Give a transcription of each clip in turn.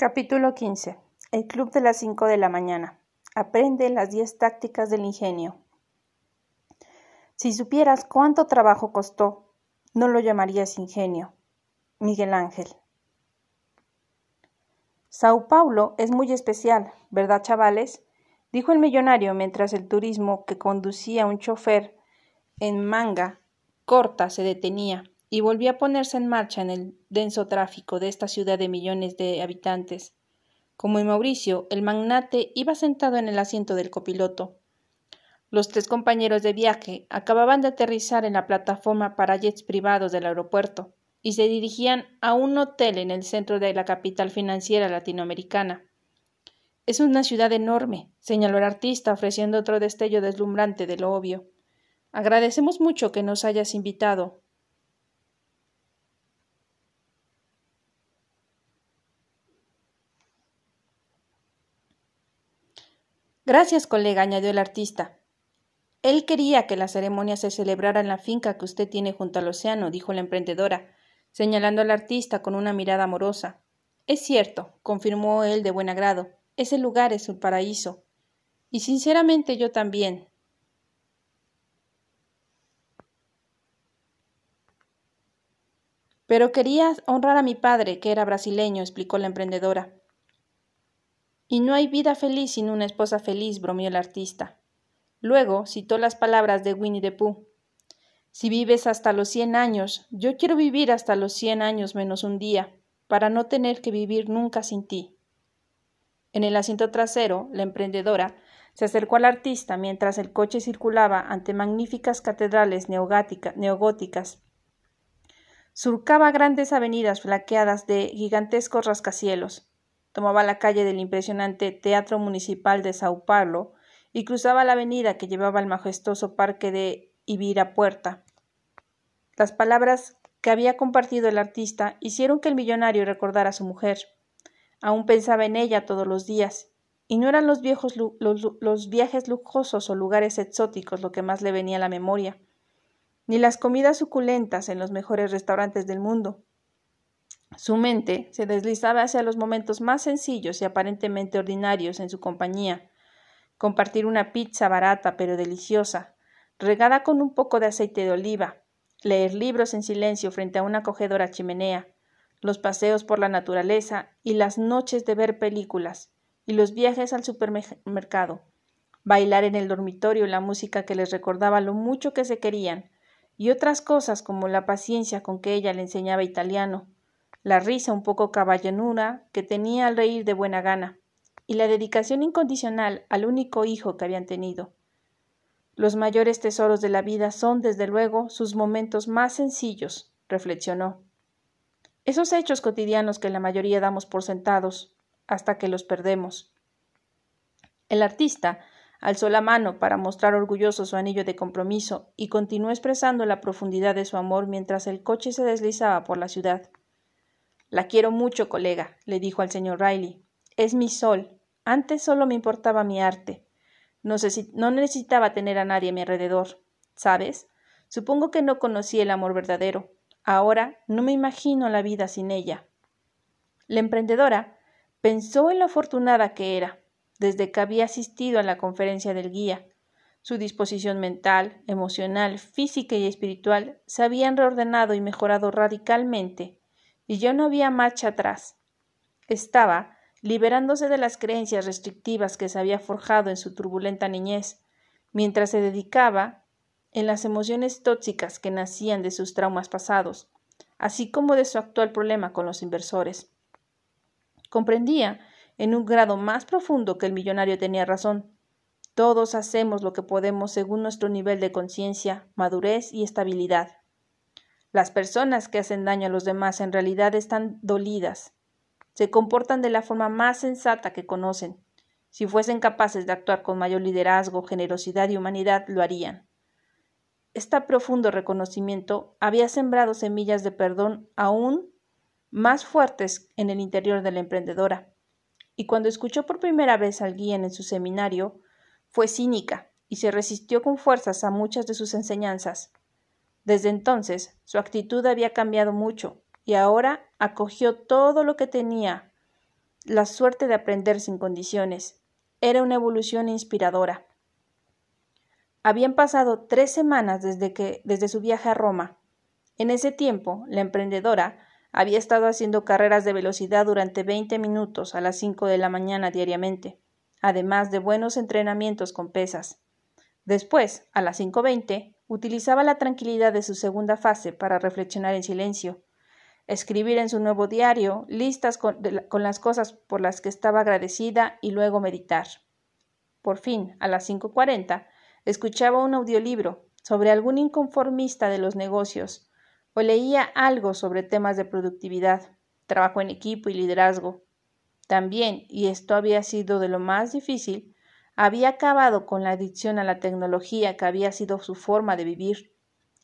Capítulo 15. El club de las 5 de la mañana. Aprende las 10 tácticas del ingenio. Si supieras cuánto trabajo costó, no lo llamarías ingenio. Miguel Ángel. Sao Paulo es muy especial, ¿verdad, chavales? dijo el millonario mientras el turismo que conducía un chofer en manga corta se detenía y volvió a ponerse en marcha en el denso tráfico de esta ciudad de millones de habitantes. Como en Mauricio, el magnate iba sentado en el asiento del copiloto. Los tres compañeros de viaje acababan de aterrizar en la plataforma para jets privados del aeropuerto y se dirigían a un hotel en el centro de la capital financiera latinoamericana. Es una ciudad enorme, señaló el artista, ofreciendo otro destello deslumbrante de lo obvio. Agradecemos mucho que nos hayas invitado. Gracias, colega, añadió el artista. Él quería que la ceremonia se celebrara en la finca que usted tiene junto al océano, dijo la emprendedora, señalando al artista con una mirada amorosa. Es cierto, confirmó él de buen agrado. Ese lugar es un paraíso. Y sinceramente yo también. Pero quería honrar a mi padre, que era brasileño, explicó la emprendedora. Y no hay vida feliz sin una esposa feliz, bromeó el artista. Luego citó las palabras de Winnie the Pooh. Si vives hasta los cien años, yo quiero vivir hasta los cien años menos un día, para no tener que vivir nunca sin ti. En el asiento trasero, la emprendedora se acercó al artista mientras el coche circulaba ante magníficas catedrales neogóticas. Surcaba grandes avenidas flaqueadas de gigantescos rascacielos tomaba la calle del impresionante Teatro Municipal de Sao Paulo y cruzaba la avenida que llevaba al majestuoso parque de Ibirapuerta. Las palabras que había compartido el artista hicieron que el millonario recordara a su mujer. Aún pensaba en ella todos los días, y no eran los, viejos, los viajes lujosos o lugares exóticos lo que más le venía a la memoria, ni las comidas suculentas en los mejores restaurantes del mundo, su mente se deslizaba hacia los momentos más sencillos y aparentemente ordinarios en su compañía. Compartir una pizza barata pero deliciosa, regada con un poco de aceite de oliva, leer libros en silencio frente a una acogedora chimenea, los paseos por la naturaleza y las noches de ver películas, y los viajes al supermercado, bailar en el dormitorio la música que les recordaba lo mucho que se querían, y otras cosas como la paciencia con que ella le enseñaba italiano, la risa un poco caballonura que tenía al reír de buena gana, y la dedicación incondicional al único hijo que habían tenido. Los mayores tesoros de la vida son, desde luego, sus momentos más sencillos, reflexionó. Esos hechos cotidianos que la mayoría damos por sentados, hasta que los perdemos. El artista alzó la mano para mostrar orgulloso su anillo de compromiso y continuó expresando la profundidad de su amor mientras el coche se deslizaba por la ciudad. La quiero mucho, colega, le dijo al señor Riley. Es mi sol. Antes solo me importaba mi arte. No, no necesitaba tener a nadie a mi alrededor. ¿Sabes? Supongo que no conocí el amor verdadero. Ahora no me imagino la vida sin ella. La emprendedora pensó en lo afortunada que era, desde que había asistido a la conferencia del guía. Su disposición mental, emocional, física y espiritual se habían reordenado y mejorado radicalmente y yo no había marcha atrás. Estaba liberándose de las creencias restrictivas que se había forjado en su turbulenta niñez, mientras se dedicaba en las emociones tóxicas que nacían de sus traumas pasados, así como de su actual problema con los inversores. Comprendía en un grado más profundo que el millonario tenía razón. Todos hacemos lo que podemos según nuestro nivel de conciencia, madurez y estabilidad. Las personas que hacen daño a los demás en realidad están dolidas. Se comportan de la forma más sensata que conocen. Si fuesen capaces de actuar con mayor liderazgo, generosidad y humanidad, lo harían. Este profundo reconocimiento había sembrado semillas de perdón aún más fuertes en el interior de la emprendedora. Y cuando escuchó por primera vez al guía en su seminario, fue cínica y se resistió con fuerzas a muchas de sus enseñanzas. Desde entonces su actitud había cambiado mucho y ahora acogió todo lo que tenía la suerte de aprender sin condiciones. Era una evolución inspiradora. Habían pasado tres semanas desde, que, desde su viaje a Roma. En ese tiempo, la emprendedora había estado haciendo carreras de velocidad durante veinte minutos a las cinco de la mañana diariamente, además de buenos entrenamientos con pesas. Después, a las cinco veinte, utilizaba la tranquilidad de su segunda fase para reflexionar en silencio, escribir en su nuevo diario listas con, las cosas por las que estaba agradecida y luego meditar. Por fin, a las cinco cuarenta, escuchaba un audiolibro sobre algún inconformista de los negocios o leía algo sobre temas de productividad, trabajo en equipo y liderazgo. También, y esto había sido de lo más difícil, había acabado con la adicción a la tecnología que había sido su forma de vivir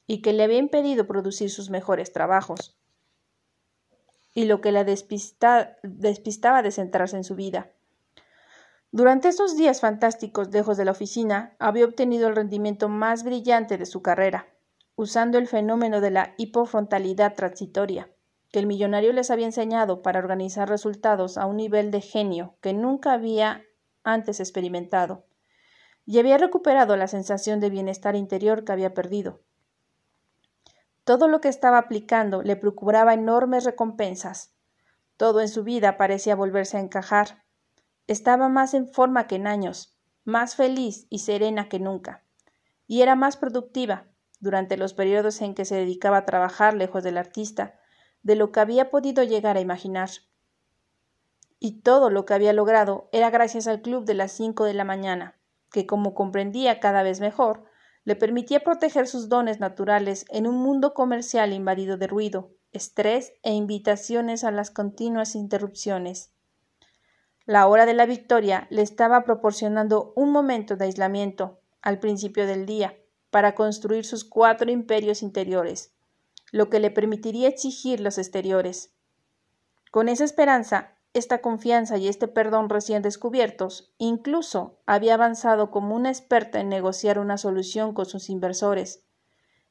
y que le había impedido producir sus mejores trabajos y lo que la despista, despistaba de centrarse en su vida. Durante estos días fantásticos lejos de la oficina, había obtenido el rendimiento más brillante de su carrera, usando el fenómeno de la hipofrontalidad transitoria, que el millonario les había enseñado para organizar resultados a un nivel de genio que nunca había antes experimentado, y había recuperado la sensación de bienestar interior que había perdido. Todo lo que estaba aplicando le procuraba enormes recompensas. Todo en su vida parecía volverse a encajar. Estaba más en forma que en años, más feliz y serena que nunca. Y era más productiva, durante los periodos en que se dedicaba a trabajar lejos del artista, de lo que había podido llegar a imaginar. Y todo lo que había logrado era gracias al club de las cinco de la mañana, que, como comprendía cada vez mejor, le permitía proteger sus dones naturales en un mundo comercial invadido de ruido, estrés e invitaciones a las continuas interrupciones. La hora de la victoria le estaba proporcionando un momento de aislamiento al principio del día para construir sus cuatro imperios interiores, lo que le permitiría exigir los exteriores. Con esa esperanza, esta confianza y este perdón recién descubiertos, incluso había avanzado como una experta en negociar una solución con sus inversores.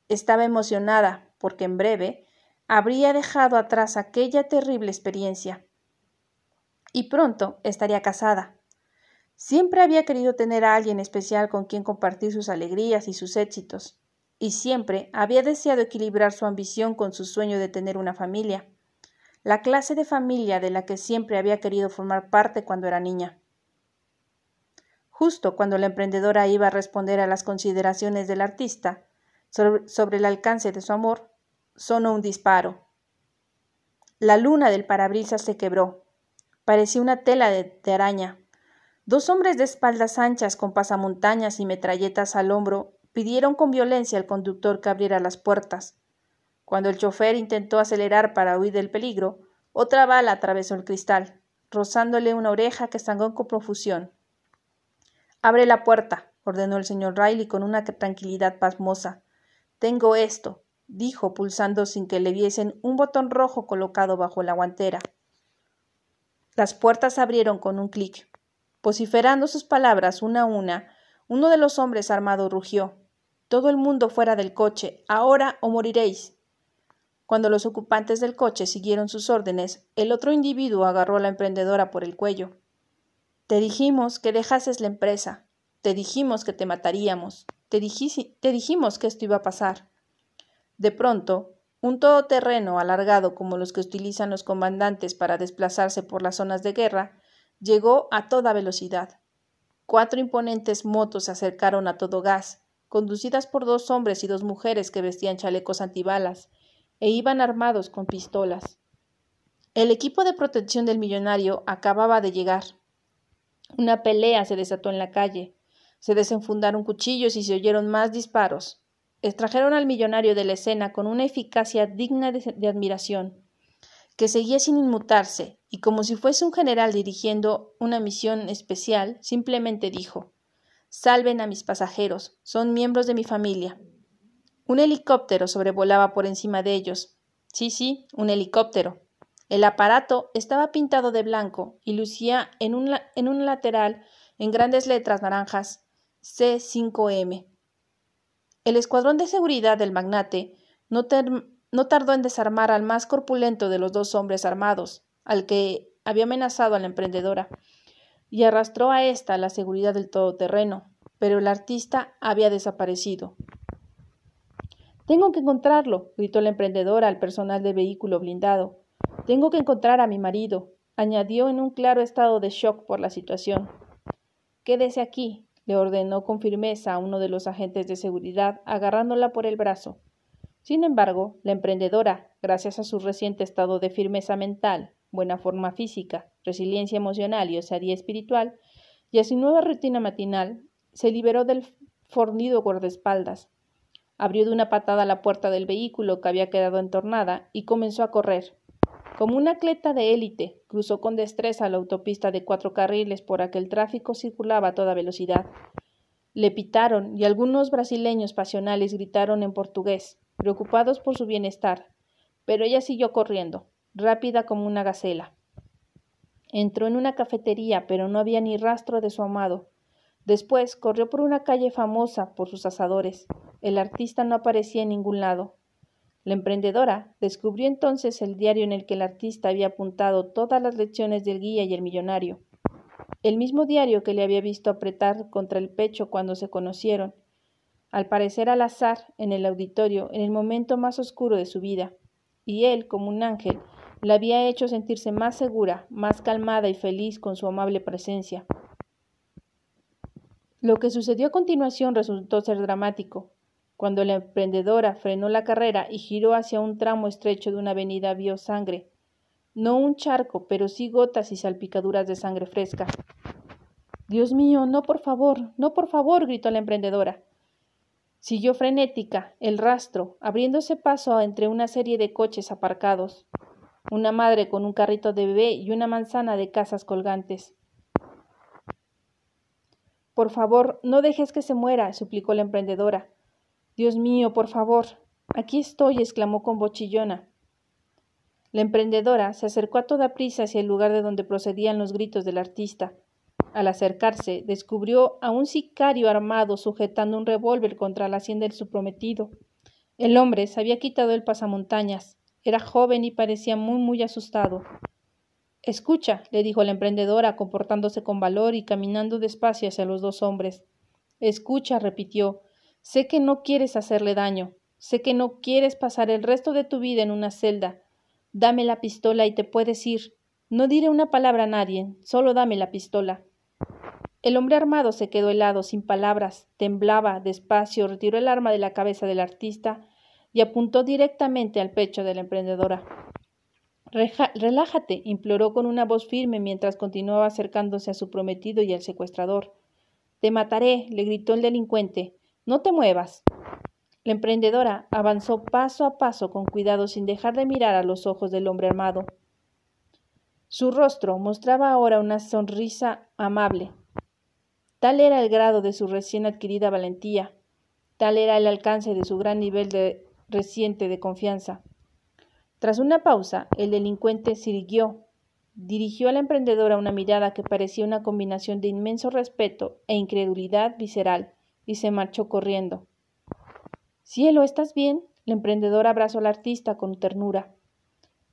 Estaba emocionada porque en breve habría dejado atrás aquella terrible experiencia. Y pronto estaría casada. Siempre había querido tener a alguien especial con quien compartir sus alegrías y sus éxitos, y siempre había deseado equilibrar su ambición con su sueño de tener una familia la clase de familia de la que siempre había querido formar parte cuando era niña. Justo cuando la emprendedora iba a responder a las consideraciones del artista sobre, el alcance de su amor, sonó un disparo. La luna del parabrisas se quebró. Parecía una tela de, de araña. Dos hombres de espaldas anchas con pasamontañas y metralletas al hombro pidieron con violencia al conductor que abriera las puertas. Cuando el chofer intentó acelerar para huir del peligro, otra bala atravesó el cristal, rozándole una oreja que sangró con profusión. Abre la puerta, ordenó el señor Riley con una tranquilidad pasmosa. Tengo esto, dijo, pulsando sin que le viesen un botón rojo colocado bajo la guantera. Las puertas abrieron con un clic. Vociferando sus palabras una a una, uno de los hombres armados rugió. Todo el mundo fuera del coche, ahora o moriréis. Cuando los ocupantes del coche siguieron sus órdenes, el otro individuo agarró a la emprendedora por el cuello. Te dijimos que dejases la empresa. Te dijimos que te mataríamos. Te, te dijimos que esto iba a pasar. De pronto, un todoterreno alargado como los que utilizan los comandantes para desplazarse por las zonas de guerra llegó a toda velocidad. Cuatro imponentes motos se acercaron a todo gas, conducidas por dos hombres y dos mujeres que vestían chalecos antibalas e iban armados con pistolas. El equipo de protección del millonario acababa de llegar. Una pelea se desató en la calle. Se desenfundaron cuchillos y se oyeron más disparos. Extrajeron al millonario de la escena con una eficacia digna de, admiración, que seguía sin inmutarse, y como si fuese un general dirigiendo una misión especial, simplemente dijo Salven a mis pasajeros, son miembros de mi familia. Un helicóptero sobrevolaba por encima de ellos. Sí, sí, un helicóptero. El aparato estaba pintado de blanco y lucía en un, en un lateral, en grandes letras naranjas, C5M. El escuadrón de seguridad del magnate no, no tardó en desarmar al más corpulento de los dos hombres armados, al que había amenazado a la emprendedora y arrastró a ésta la seguridad del todoterreno, pero el artista había desaparecido. Tengo que encontrarlo, gritó la emprendedora al personal del vehículo blindado. Tengo que encontrar a mi marido, añadió en un claro estado de shock por la situación. Quédese aquí, le ordenó con firmeza a uno de los agentes de seguridad, agarrándola por el brazo. Sin embargo, la emprendedora, gracias a su reciente estado de firmeza mental, buena forma física, resiliencia emocional y osadía espiritual, y a su nueva rutina matinal, se liberó del fornido guardaespaldas. Abrió de una patada la puerta del vehículo que había quedado entornada y comenzó a correr. Como un atleta de élite, cruzó con destreza la autopista de cuatro carriles por aquel tráfico circulaba a toda velocidad. Le pitaron y algunos brasileños pasionales gritaron en portugués, preocupados por su bienestar, pero ella siguió corriendo, rápida como una gacela. Entró en una cafetería, pero no había ni rastro de su amado. Después corrió por una calle famosa por sus asadores. El artista no aparecía en ningún lado. La emprendedora descubrió entonces el diario en el que el artista había apuntado todas las lecciones del guía y el millonario. El mismo diario que le había visto apretar contra el pecho cuando se conocieron, al parecer al azar en el auditorio en el momento más oscuro de su vida, y él, como un ángel, la había hecho sentirse más segura, más calmada y feliz con su amable presencia. Lo que sucedió a continuación resultó ser dramático. Cuando la emprendedora frenó la carrera y giró hacia un tramo estrecho de una avenida vio sangre. No un charco, pero sí gotas y salpicaduras de sangre fresca. Dios mío, no por favor, no por favor, gritó la emprendedora. Siguió frenética, el rastro, abriéndose paso entre una serie de coches aparcados. Una madre con un carrito de bebé y una manzana de casas colgantes. Por favor, no dejes que se muera, suplicó la emprendedora. Dios mío, por favor. Aquí estoy, exclamó con bochillona. La emprendedora se acercó a toda prisa hacia el lugar de donde procedían los gritos del artista. Al acercarse, descubrió a un sicario armado sujetando un revólver contra la hacienda de su prometido. El hombre se había quitado el pasamontañas. Era joven y parecía muy, muy asustado. Escucha, le dijo la emprendedora, comportándose con valor y caminando despacio hacia los dos hombres. Escucha, repitió, Sé que no quieres hacerle daño, sé que no quieres pasar el resto de tu vida en una celda. Dame la pistola y te puedes ir. No diré una palabra a nadie, solo dame la pistola. El hombre armado se quedó helado, sin palabras, temblaba, despacio, retiró el arma de la cabeza del artista y apuntó directamente al pecho de la emprendedora. Relájate, imploró con una voz firme mientras continuaba acercándose a su prometido y al secuestrador. Te mataré, le gritó el delincuente. No te muevas. La emprendedora avanzó paso a paso con cuidado sin dejar de mirar a los ojos del hombre armado. Su rostro mostraba ahora una sonrisa amable. Tal era el grado de su recién adquirida valentía, tal era el alcance de su gran nivel de reciente de confianza. Tras una pausa, el delincuente siguió, dirigió a la emprendedora una mirada que parecía una combinación de inmenso respeto e incredulidad visceral y se marchó corriendo. Cielo, ¿estás bien? La emprendedora abrazó al artista con ternura.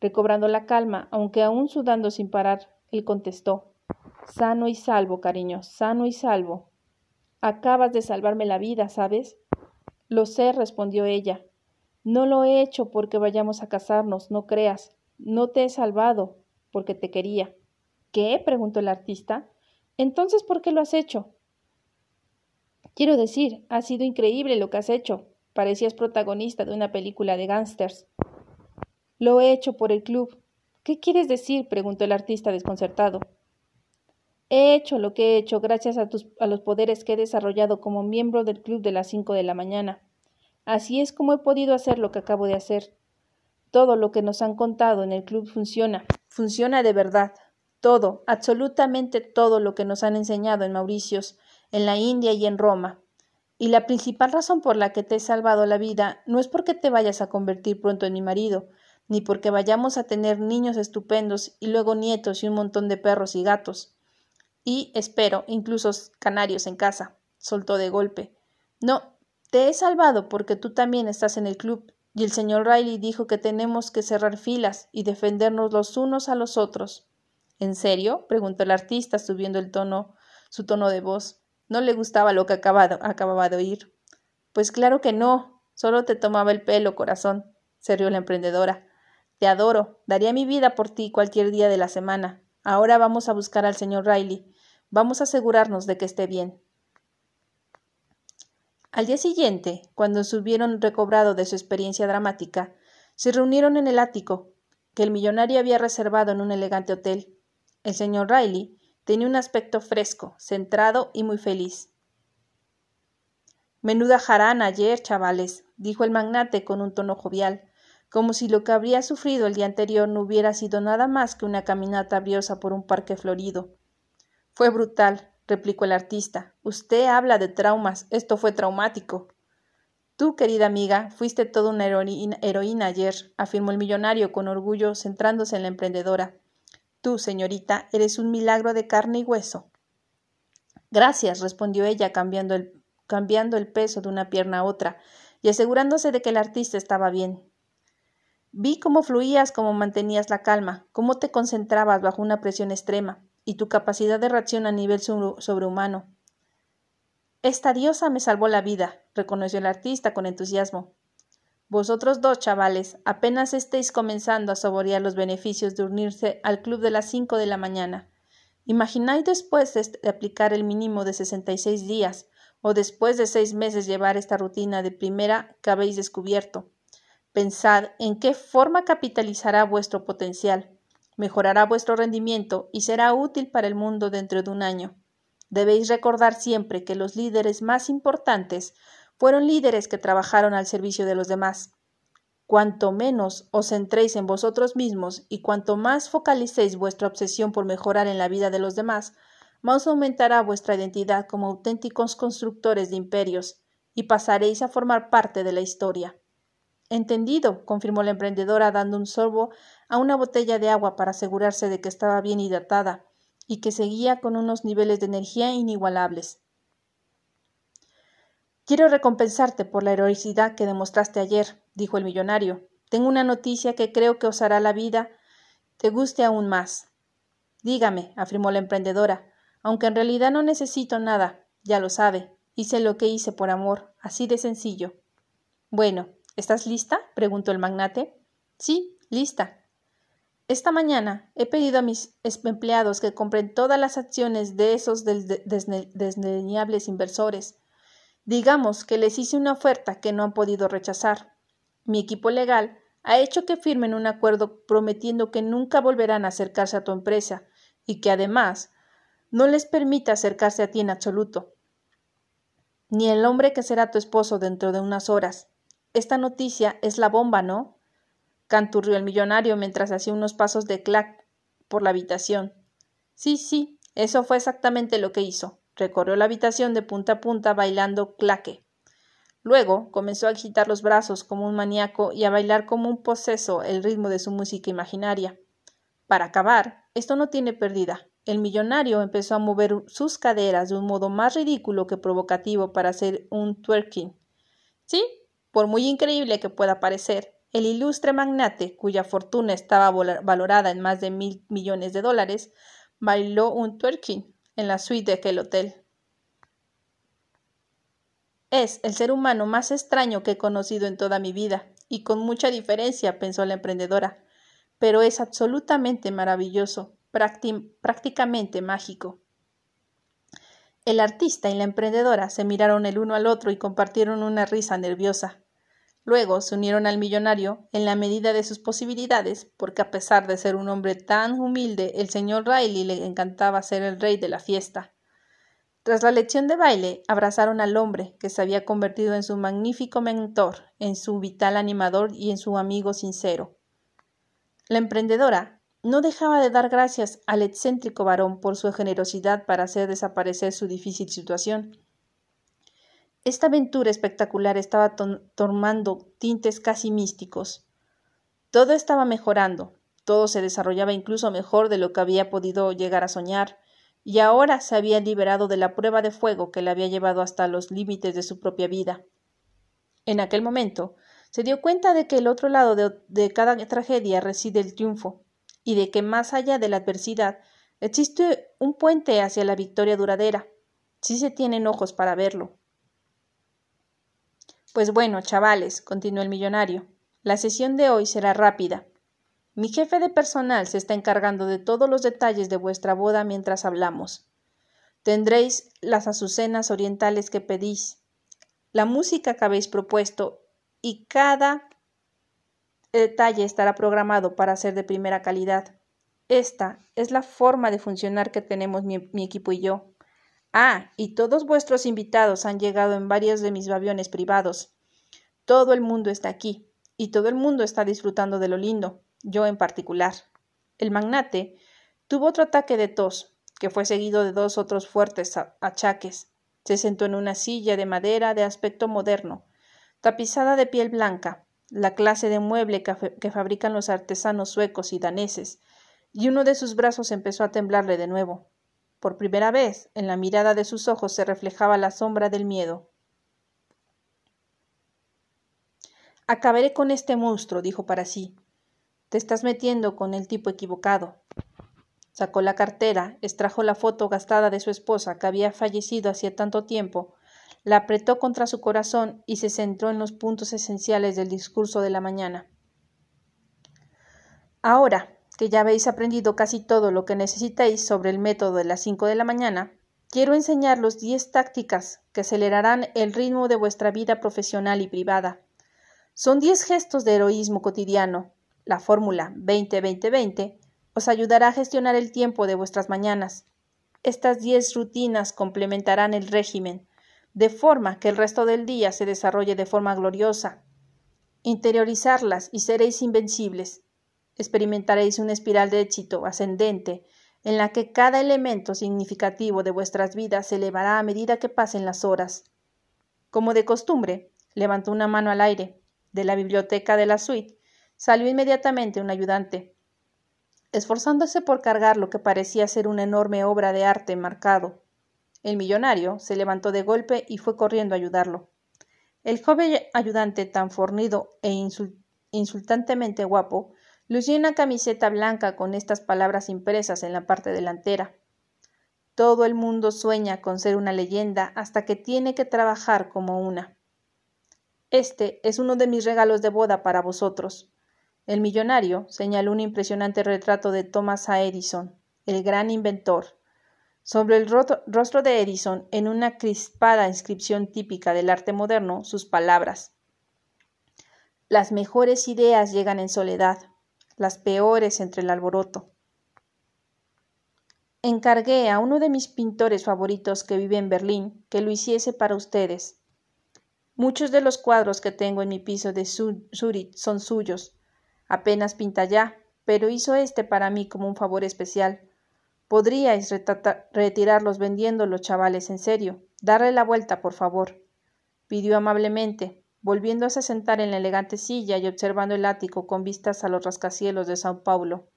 Recobrando la calma, aunque aún sudando sin parar, él contestó Sano y salvo, cariño, sano y salvo. Acabas de salvarme la vida, ¿sabes? Lo sé, respondió ella. No lo he hecho porque vayamos a casarnos, no creas. No te he salvado porque te quería. ¿Qué? preguntó el artista. Entonces, ¿por qué lo has hecho? Quiero decir, ha sido increíble lo que has hecho. Parecías protagonista de una película de gángsters. Lo he hecho por el club. ¿Qué quieres decir? preguntó el artista desconcertado. He hecho lo que he hecho gracias a, a los poderes que he desarrollado como miembro del club de las cinco de la mañana. Así es como he podido hacer lo que acabo de hacer. Todo lo que nos han contado en el club funciona. Funciona de verdad. Todo, absolutamente todo lo que nos han enseñado en Mauricios en la India y en Roma. Y la principal razón por la que te he salvado la vida no es porque te vayas a convertir pronto en mi marido, ni porque vayamos a tener niños estupendos y luego nietos y un montón de perros y gatos. Y, espero, incluso canarios en casa, soltó de golpe. No, te he salvado porque tú también estás en el club, y el señor Riley dijo que tenemos que cerrar filas y defendernos los unos a los otros. ¿En serio? preguntó el artista, subiendo el tono, su tono de voz. No le gustaba lo que acababa de oír. Pues claro que no. Solo te tomaba el pelo, corazón, se rió la emprendedora. Te adoro. Daría mi vida por ti cualquier día de la semana. Ahora vamos a buscar al señor Riley. Vamos a asegurarnos de que esté bien. Al día siguiente, cuando se hubieron recobrado de su experiencia dramática, se reunieron en el ático, que el millonario había reservado en un elegante hotel. El señor Riley tenía un aspecto fresco, centrado y muy feliz. Menuda jarana ayer, chavales, dijo el magnate con un tono jovial, como si lo que habría sufrido el día anterior no hubiera sido nada más que una caminata briosa por un parque florido. Fue brutal, replicó el artista. Usted habla de traumas. Esto fue traumático. Tú, querida amiga, fuiste toda una heroína, ayer, afirmó el millonario con orgullo, centrándose en la emprendedora. Tú, señorita, eres un milagro de carne y hueso. Gracias, respondió ella, cambiando el, cambiando el peso de una pierna a otra y asegurándose de que el artista estaba bien. Vi cómo fluías, cómo mantenías la calma, cómo te concentrabas bajo una presión extrema y tu capacidad de reacción a nivel sobrehumano. Esta diosa me salvó la vida, reconoció el artista con entusiasmo. Vosotros dos, chavales, apenas estéis comenzando a saborear los beneficios de unirse al club de las cinco de la mañana. Imagináis después de aplicar el mínimo de sesenta y seis días, o después de seis meses llevar esta rutina de primera que habéis descubierto. Pensad en qué forma capitalizará vuestro potencial mejorará vuestro rendimiento y será útil para el mundo dentro de un año. Debéis recordar siempre que los líderes más importantes fueron líderes que trabajaron al servicio de los demás. Cuanto menos os centréis en vosotros mismos y cuanto más focalicéis vuestra obsesión por mejorar en la vida de los demás, más aumentará vuestra identidad como auténticos constructores de imperios y pasaréis a formar parte de la historia. Entendido, confirmó la emprendedora dando un sorbo a una botella de agua para asegurarse de que estaba bien hidratada y que seguía con unos niveles de energía inigualables. Quiero recompensarte por la heroicidad que demostraste ayer, dijo el millonario. Tengo una noticia que creo que os hará la vida te guste aún más. Dígame, afirmó la emprendedora, aunque en realidad no necesito nada, ya lo sabe, hice lo que hice por amor, así de sencillo. Bueno, ¿Estás lista? preguntó el magnate. Sí, lista. Esta mañana he pedido a mis empleados que compren todas las acciones de esos desdeñables inversores. Digamos que les hice una oferta que no han podido rechazar. Mi equipo legal ha hecho que firmen un acuerdo prometiendo que nunca volverán a acercarse a tu empresa y que además no les permite acercarse a ti en absoluto. Ni el hombre que será tu esposo dentro de unas horas, esta noticia es la bomba, ¿no? Canturrió el millonario mientras hacía unos pasos de clac por la habitación. Sí, sí, eso fue exactamente lo que hizo. Recorrió la habitación de punta a punta bailando claque. Luego comenzó a agitar los brazos como un maníaco y a bailar como un poseso el ritmo de su música imaginaria. Para acabar, esto no tiene pérdida. El millonario empezó a mover sus caderas de un modo más ridículo que provocativo para hacer un twerking. Sí, por muy increíble que pueda parecer, el ilustre magnate, cuya fortuna estaba valorada en más de mil millones de dólares, bailó un twerking en la suite de aquel hotel. Es el ser humano más extraño que he conocido en toda mi vida, y con mucha diferencia, pensó la emprendedora, pero es absolutamente maravilloso, prácticamente mágico. El artista y la emprendedora se miraron el uno al otro y compartieron una risa nerviosa. Luego se unieron al millonario en la medida de sus posibilidades, porque a pesar de ser un hombre tan humilde, el señor Riley le encantaba ser el rey de la fiesta. Tras la lección de baile, abrazaron al hombre, que se había convertido en su magnífico mentor, en su vital animador y en su amigo sincero. La emprendedora no dejaba de dar gracias al excéntrico varón por su generosidad para hacer desaparecer su difícil situación. Esta aventura espectacular estaba tomando tintes casi místicos. Todo estaba mejorando, todo se desarrollaba incluso mejor de lo que había podido llegar a soñar, y ahora se había liberado de la prueba de fuego que le había llevado hasta los límites de su propia vida. En aquel momento se dio cuenta de que el otro lado de, de cada tragedia reside el triunfo, y de que más allá de la adversidad Existe un puente hacia la victoria duradera, si se tienen ojos para verlo. Pues bueno, chavales, continuó el millonario, la sesión de hoy será rápida. Mi jefe de personal se está encargando de todos los detalles de vuestra boda mientras hablamos. Tendréis las azucenas orientales que pedís, la música que habéis propuesto y cada detalle estará programado para ser de primera calidad. Esta es la forma de funcionar que tenemos mi, mi, equipo y yo. Ah, y todos vuestros invitados han llegado en varios de mis aviones privados. Todo el mundo está aquí, y todo el mundo está disfrutando de lo lindo, yo en particular. El magnate tuvo otro ataque de tos, que fue seguido de dos otros fuertes achaques. Se sentó en una silla de madera de aspecto moderno, tapizada de piel blanca, la clase de mueble que, que fabrican los artesanos suecos y daneses, y uno de sus brazos empezó a temblarle de nuevo. Por primera vez, en la mirada de sus ojos se reflejaba la sombra del miedo. Acabaré con este monstruo, dijo para sí. Te estás metiendo con el tipo equivocado. Sacó la cartera, extrajo la foto gastada de su esposa, que había fallecido hacía tanto tiempo, la apretó contra su corazón y se centró en los puntos esenciales del discurso de la mañana. Ahora, que ya habéis aprendido casi todo lo que necesitáis sobre el método de las cinco de la mañana, quiero enseñaros diez tácticas que acelerarán el ritmo de vuestra vida profesional y privada. Son diez gestos de heroísmo cotidiano. La fórmula 20-20-20 os ayudará a gestionar el tiempo de vuestras mañanas. Estas diez rutinas complementarán el régimen, de forma que el resto del día se desarrolle de forma gloriosa. Interiorizarlas y seréis invencibles experimentaréis una espiral de éxito ascendente en la que cada elemento significativo de vuestras vidas se elevará a medida que pasen las horas. Como de costumbre, levantó una mano al aire. De la biblioteca de la suite salió inmediatamente un ayudante, esforzándose por cargar lo que parecía ser una enorme obra de arte marcado. El millonario se levantó de golpe y fue corriendo a ayudarlo. El joven ayudante, tan fornido e insultantemente guapo, Lucía una camiseta blanca con estas palabras impresas en la parte delantera. Todo el mundo sueña con ser una leyenda hasta que tiene que trabajar como una. Este es uno de mis regalos de boda para vosotros. El millonario señaló un impresionante retrato de Thomas A. Edison, el gran inventor. Sobre el rostro de Edison, en una crispada inscripción típica del arte moderno, sus palabras. Las mejores ideas llegan en soledad, las peores entre el alboroto. Encargué a uno de mis pintores favoritos que vive en Berlín que lo hiciese para ustedes. Muchos de los cuadros que tengo en mi piso de Zurich son suyos. Apenas pinta ya, pero hizo este para mí como un favor especial. Podríais retirarlos vendiéndolos, chavales, en serio. Darle la vuelta, por favor. Pidió amablemente, volviéndose a sentar en la elegante silla y observando el ático con vistas a los rascacielos de Sao Paulo.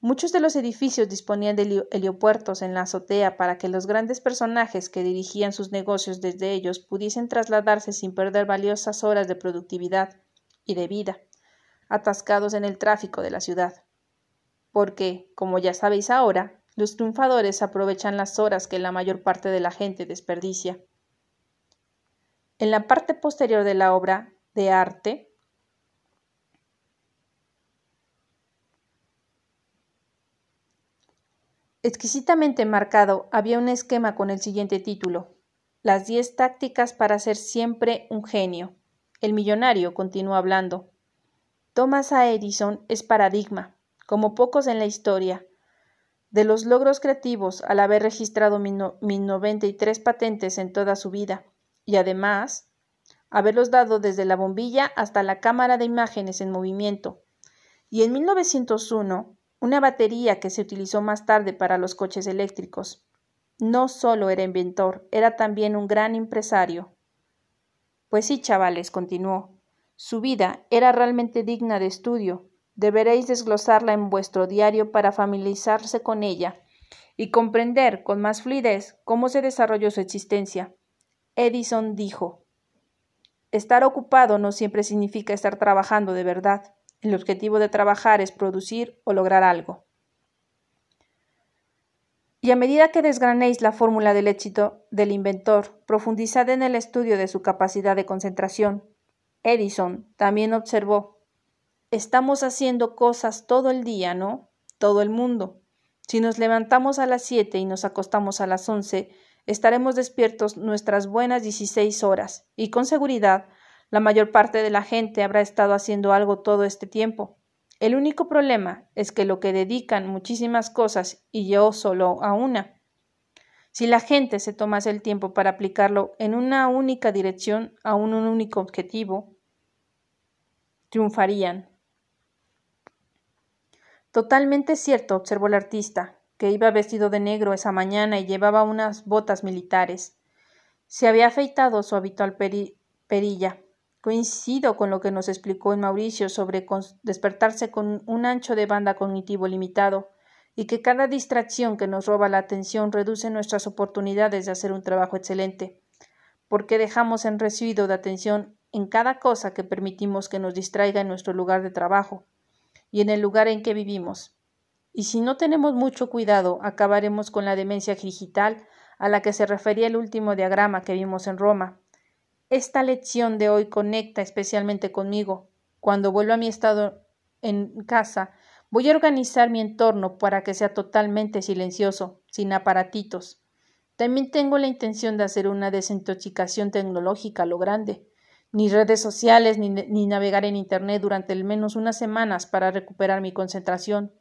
Muchos de los edificios disponían de heliopuertos en la azotea para que los grandes personajes que dirigían sus negocios desde ellos pudiesen trasladarse sin perder valiosas horas de productividad y de vida, atascados en el tráfico de la ciudad. Porque, como ya sabéis ahora, los triunfadores aprovechan las horas que la mayor parte de la gente desperdicia. En la parte posterior de la obra de arte Exquisitamente marcado había un esquema con el siguiente título Las diez tácticas para ser siempre un genio. El millonario continuó hablando. Thomas A. Edison es paradigma, como pocos en la historia, de los logros creativos al haber registrado mil noventa y tres patentes en toda su vida y además haberlos dado desde la bombilla hasta la cámara de imágenes en movimiento. Y en 1901, una batería que se utilizó más tarde para los coches eléctricos. No solo era inventor, era también un gran empresario. Pues sí, chavales, continuó. Su vida era realmente digna de estudio. Deberéis desglosarla en vuestro diario para familiarizarse con ella y comprender con más fluidez cómo se desarrolló su existencia. Edison dijo Estar ocupado no siempre significa estar trabajando de verdad. El objetivo de trabajar es producir o lograr algo. Y a medida que desgranéis la fórmula del éxito del inventor, profundizad en el estudio de su capacidad de concentración. Edison también observó, estamos haciendo cosas todo el día, ¿no? Todo el mundo. Si nos levantamos a las siete y nos acostamos a las once, estaremos despiertos nuestras buenas dieciséis horas, y con seguridad la mayor parte de la gente habrá estado haciendo algo todo este tiempo. El único problema es que lo que dedican muchísimas cosas y yo solo a una. Si la gente se tomase el tiempo para aplicarlo en una única dirección a un único objetivo, triunfarían. Totalmente cierto, observó el artista, que iba vestido de negro esa mañana y llevaba unas botas militares. Se había afeitado su habitual perilla. Coincido con lo que nos explicó en Mauricio sobre despertarse con un ancho de banda cognitivo limitado y que cada distracción que nos roba la atención reduce nuestras oportunidades de hacer un trabajo excelente, porque dejamos en residuo de atención en cada cosa que permitimos que nos distraiga en nuestro lugar de trabajo y en el lugar en que vivimos. Y si no tenemos mucho cuidado, acabaremos con la demencia digital a la que se refería el último diagrama que vimos en Roma, esta lección de hoy conecta especialmente conmigo. Cuando vuelva a mi estado en casa, voy a organizar mi entorno para que sea totalmente silencioso, sin aparatitos. También tengo la intención de hacer una desintoxicación tecnológica a lo grande. Ni redes sociales ni, ni navegar en Internet durante al menos unas semanas para recuperar mi concentración.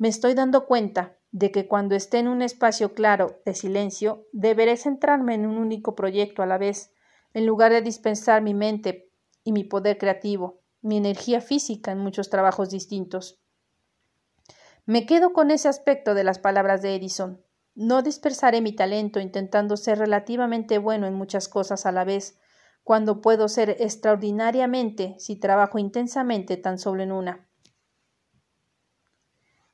Me estoy dando cuenta de que cuando esté en un espacio claro de silencio, deberé centrarme en un único proyecto a la vez, en lugar de dispensar mi mente y mi poder creativo, mi energía física en muchos trabajos distintos. Me quedo con ese aspecto de las palabras de Edison. No dispersaré mi talento intentando ser relativamente bueno en muchas cosas a la vez, cuando puedo ser extraordinariamente si trabajo intensamente tan solo en una.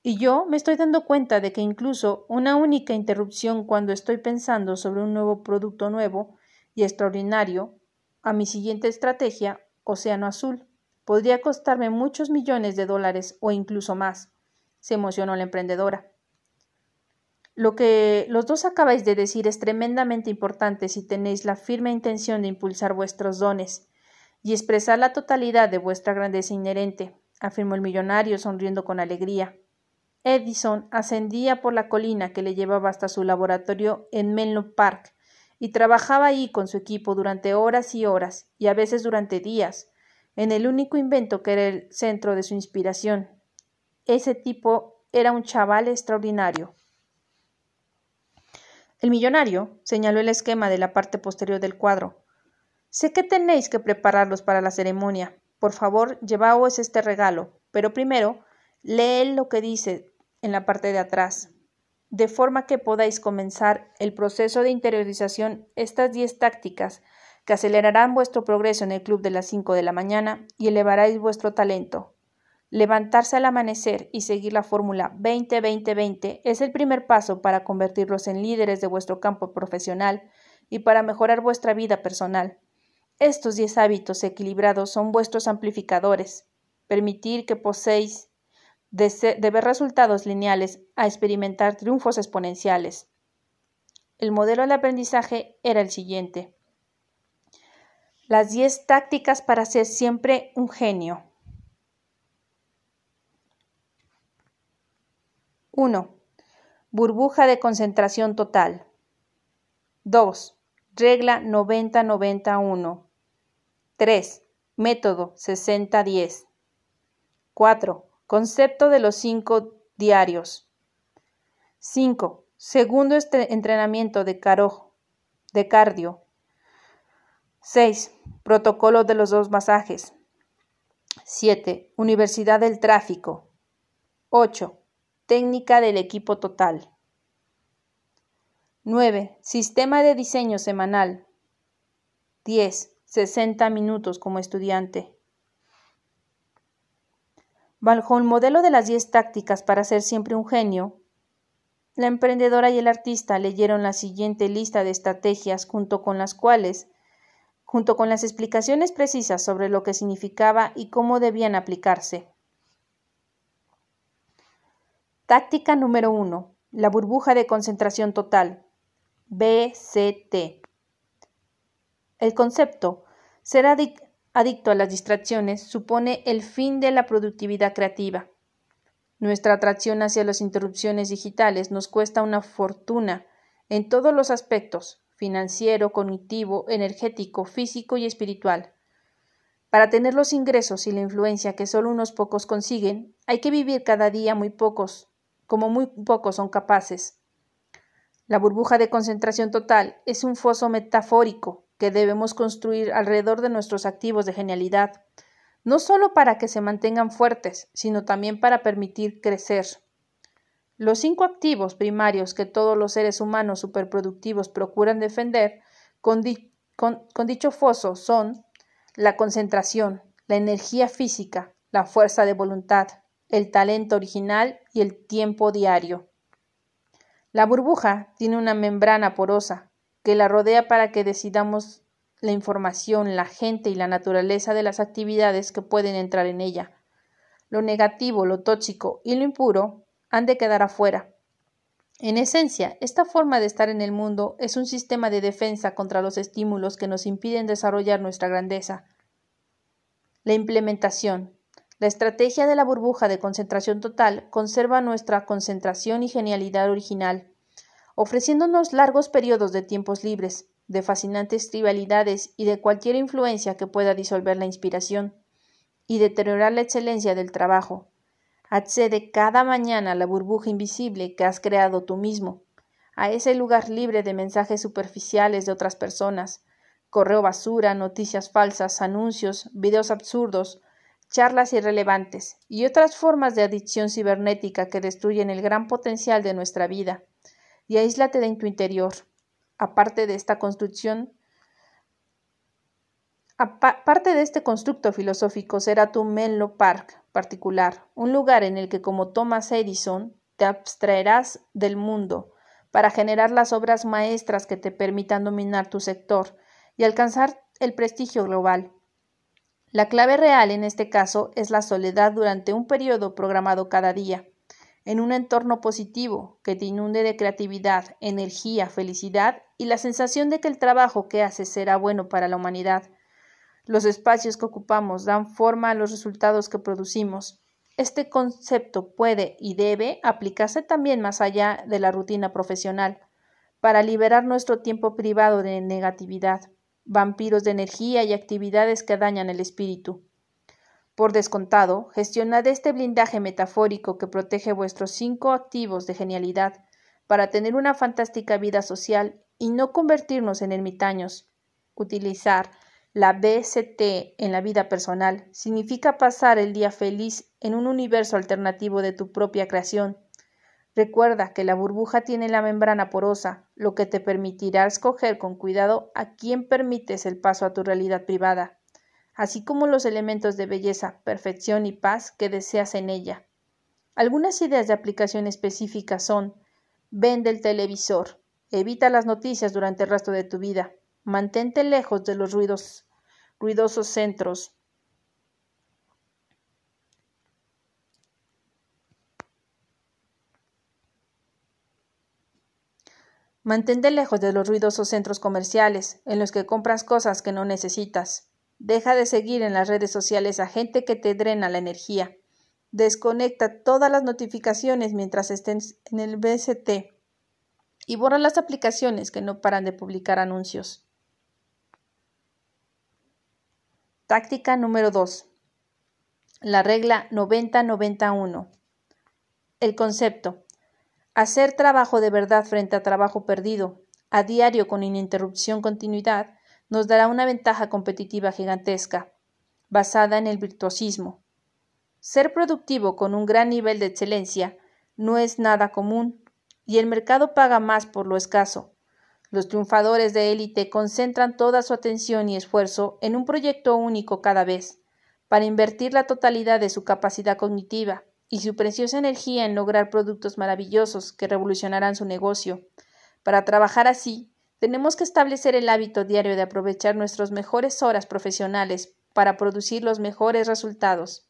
Y yo me estoy dando cuenta de que incluso una única interrupción cuando estoy pensando sobre un nuevo producto nuevo y extraordinario a mi siguiente estrategia, Océano Azul. Podría costarme muchos millones de dólares o incluso más, se emocionó la emprendedora. Lo que los dos acabáis de decir es tremendamente importante si tenéis la firme intención de impulsar vuestros dones y expresar la totalidad de vuestra grandeza inherente, afirmó el millonario sonriendo con alegría. Edison ascendía por la colina que le llevaba hasta su laboratorio en Menlo Park y trabajaba ahí con su equipo durante horas y horas, y a veces durante días, en el único invento que era el centro de su inspiración. Ese tipo era un chaval extraordinario. El millonario señaló el esquema de la parte posterior del cuadro. Sé que tenéis que prepararlos para la ceremonia. Por favor, llevaos este regalo, pero primero leed lo que dice en la parte de atrás de forma que podáis comenzar el proceso de interiorización estas diez tácticas que acelerarán vuestro progreso en el club de las cinco de la mañana y elevaráis vuestro talento. Levantarse al amanecer y seguir la fórmula 20-20-20 es el primer paso para convertirlos en líderes de vuestro campo profesional y para mejorar vuestra vida personal. Estos diez hábitos equilibrados son vuestros amplificadores. Permitir que poseéis de, ver resultados lineales a experimentar triunfos exponenciales. El modelo de aprendizaje era el siguiente. Las 10 tácticas para ser siempre un genio. 1. Burbuja de concentración total. 2. Regla 90-91. 3. Método 60-10. 4. Concepto de los cinco diarios. 5. Segundo este entrenamiento de, caro, de cardio. 6. Protocolo de los dos masajes. 7. Universidad del tráfico. 8. Técnica del equipo total. 9. Sistema de diseño semanal. 10. 60 minutos como estudiante. Bajo el modelo de las diez tácticas para ser siempre un genio, la emprendedora y el artista leyeron la siguiente lista de estrategias junto con las cuales, junto con las explicaciones precisas sobre lo que significaba y cómo debían aplicarse. Táctica número uno. La burbuja de concentración total. BCT. El concepto ser adicto a las distracciones supone el fin de la productividad creativa. Nuestra atracción hacia las interrupciones digitales nos cuesta una fortuna en todos los aspectos financiero, cognitivo, energético, físico y espiritual. Para tener los ingresos y la influencia que solo unos pocos consiguen, hay que vivir cada día muy pocos, como muy pocos son capaces. La burbuja de concentración total es un foso metafórico que debemos construir alrededor de nuestros activos de genialidad, no solo para que se mantengan fuertes, sino también para permitir crecer. Los cinco activos primarios que todos los seres humanos superproductivos procuran defender con, con dicho foso son la concentración, la energía física, la fuerza de voluntad, el talento original y el tiempo diario. La burbuja tiene una membrana porosa que la rodea para que decidamos la información, la gente y la naturaleza de las actividades que pueden entrar en ella. Lo negativo, lo tóxico y lo impuro han de quedar afuera. En esencia, esta forma de estar en el mundo es un sistema de defensa contra los estímulos que nos impiden desarrollar nuestra grandeza. La implementación. La estrategia de la burbuja de concentración total conserva nuestra concentración y genialidad original, ofreciéndonos largos periodos de tiempos libres, de fascinantes trivialidades y de cualquier influencia que pueda disolver la inspiración y deteriorar la excelencia del trabajo. Accede cada mañana a la burbuja invisible que has creado tú mismo, a ese lugar libre de mensajes superficiales de otras personas, correo basura, noticias falsas, anuncios, videos absurdos, charlas irrelevantes y otras formas de adicción cibernética que destruyen el gran potencial de nuestra vida. Y aíslate de tu interior aparte de esta construcción, aparte de este constructo filosófico, será tu Menlo Park particular, un lugar en el que, como Thomas Edison, te abstraerás del mundo para generar las obras maestras que te permitan dominar tu sector y alcanzar el prestigio global. La clave real en este caso es la soledad durante un periodo programado cada día en un entorno positivo que te inunde de creatividad, energía, felicidad y la sensación de que el trabajo que haces será bueno para la humanidad. Los espacios que ocupamos dan forma a los resultados que producimos. Este concepto puede y debe aplicarse también más allá de la rutina profesional, para liberar nuestro tiempo privado de negatividad, vampiros de energía y actividades que dañan el espíritu. Por descontado, gestionad este blindaje metafórico que protege vuestros cinco activos de genialidad para tener una fantástica vida social y no convertirnos en ermitaños. Utilizar la BCT en la vida personal significa pasar el día feliz en un universo alternativo de tu propia creación. Recuerda que la burbuja tiene la membrana porosa, lo que te permitirá escoger con cuidado a quién permites el paso a tu realidad privada así como los elementos de belleza, perfección y paz que deseas en ella. Algunas ideas de aplicación específicas son vende el televisor, evita las noticias durante el resto de tu vida, mantente lejos de los ruidos, ruidosos centros, Mantente lejos de los ruidosos centros comerciales, en los que compras cosas que no necesitas. Deja de seguir en las redes sociales a gente que te drena la energía. Desconecta todas las notificaciones mientras estés en el BST y borra las aplicaciones que no paran de publicar anuncios. Táctica número 2. La regla 90-91. El concepto. Hacer trabajo de verdad frente a trabajo perdido, a diario con ininterrupción continuidad, nos dará una ventaja competitiva gigantesca, basada en el virtuosismo. Ser productivo con un gran nivel de excelencia no es nada común, y el mercado paga más por lo escaso. Los triunfadores de élite concentran toda su atención y esfuerzo en un proyecto único cada vez, para invertir la totalidad de su capacidad cognitiva y su preciosa energía en lograr productos maravillosos que revolucionarán su negocio. Para trabajar así, tenemos que establecer el hábito diario de aprovechar nuestras mejores horas profesionales para producir los mejores resultados.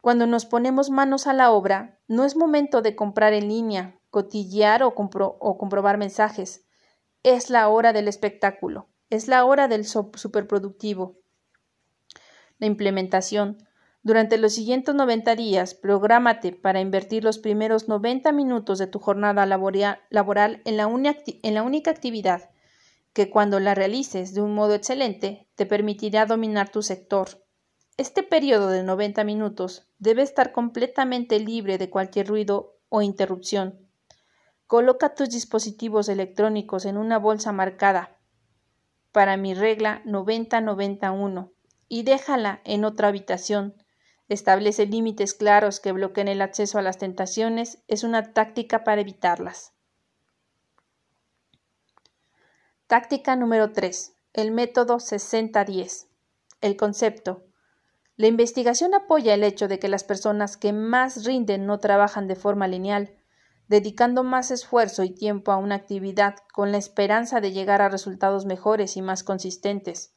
Cuando nos ponemos manos a la obra, no es momento de comprar en línea cotillear o, o comprobar mensajes. Es la hora del espectáculo, es la hora del superproductivo. La implementación. Durante los siguientes 90 días, prográmate para invertir los primeros 90 minutos de tu jornada laboral en la, única actividad que cuando la realices de un modo excelente te permitirá dominar tu sector. Este periodo de 90 minutos debe estar completamente libre de cualquier ruido o interrupción. Coloca tus dispositivos electrónicos en una bolsa marcada para mi regla 90-91 y déjala en otra habitación. Establece límites claros que bloqueen el acceso a las tentaciones. Es una táctica para evitarlas. Táctica número 3. El método 60-10. El concepto. La investigación apoya el hecho de que las personas que más rinden no trabajan de forma lineal, dedicando más esfuerzo y tiempo a una actividad con la esperanza de llegar a resultados mejores y más consistentes.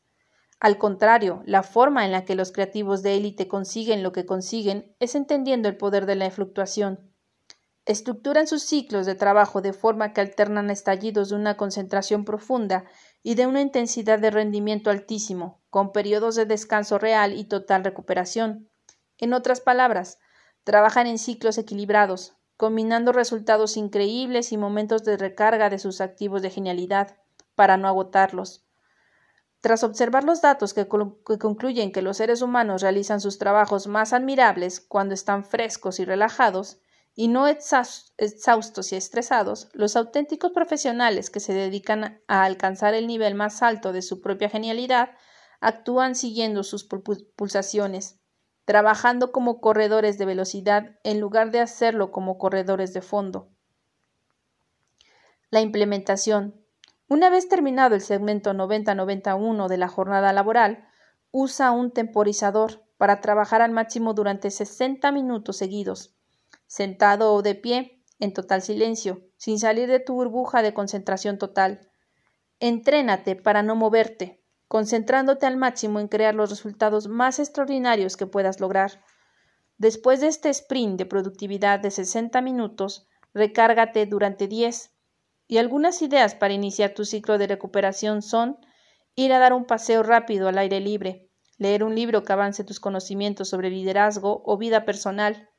Al contrario, la forma en la que los creativos de élite consiguen lo que consiguen es entendiendo el poder de la fluctuación. Estructuran sus ciclos de trabajo de forma que alternan estallidos de una concentración profunda y de una intensidad de rendimiento altísimo, con periodos de descanso real y total recuperación. En otras palabras, trabajan en ciclos equilibrados, combinando resultados increíbles y momentos de recarga de sus activos de genialidad, para no agotarlos. Tras observar los datos que, concluyen que los seres humanos realizan sus trabajos más admirables cuando están frescos y relajados, y no exhaustos y estresados, los auténticos profesionales que se dedican a alcanzar el nivel más alto de su propia genialidad actúan siguiendo sus pulsaciones, trabajando como corredores de velocidad en lugar de hacerlo como corredores de fondo. La implementación una vez terminado el segmento 90-91 de la jornada laboral, usa un temporizador para trabajar al máximo durante 60 minutos seguidos, sentado o de pie, en total silencio, sin salir de tu burbuja de concentración total. Entrénate para no moverte, concentrándote al máximo en crear los resultados más extraordinarios que puedas lograr. Después de este sprint de productividad de 60 minutos, recárgate durante 10 y algunas ideas para iniciar tu ciclo de recuperación son ir a dar un paseo rápido al aire libre, leer un libro que avance tus conocimientos sobre liderazgo o vida personal,